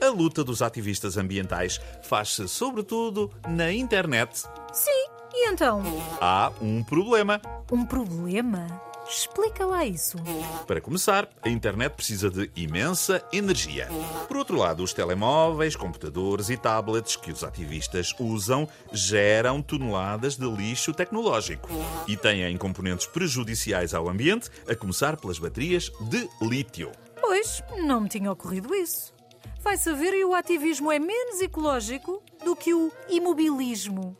A luta dos ativistas ambientais faz-se sobretudo na internet. Sim, e então? Há um problema. Um problema? Explica lá isso. Para começar, a internet precisa de imensa energia. Por outro lado, os telemóveis, computadores e tablets que os ativistas usam geram toneladas de lixo tecnológico e têm componentes prejudiciais ao ambiente, a começar pelas baterias de lítio. Pois, não me tinha ocorrido isso. Vai saber e o ativismo é menos ecológico do que o imobilismo.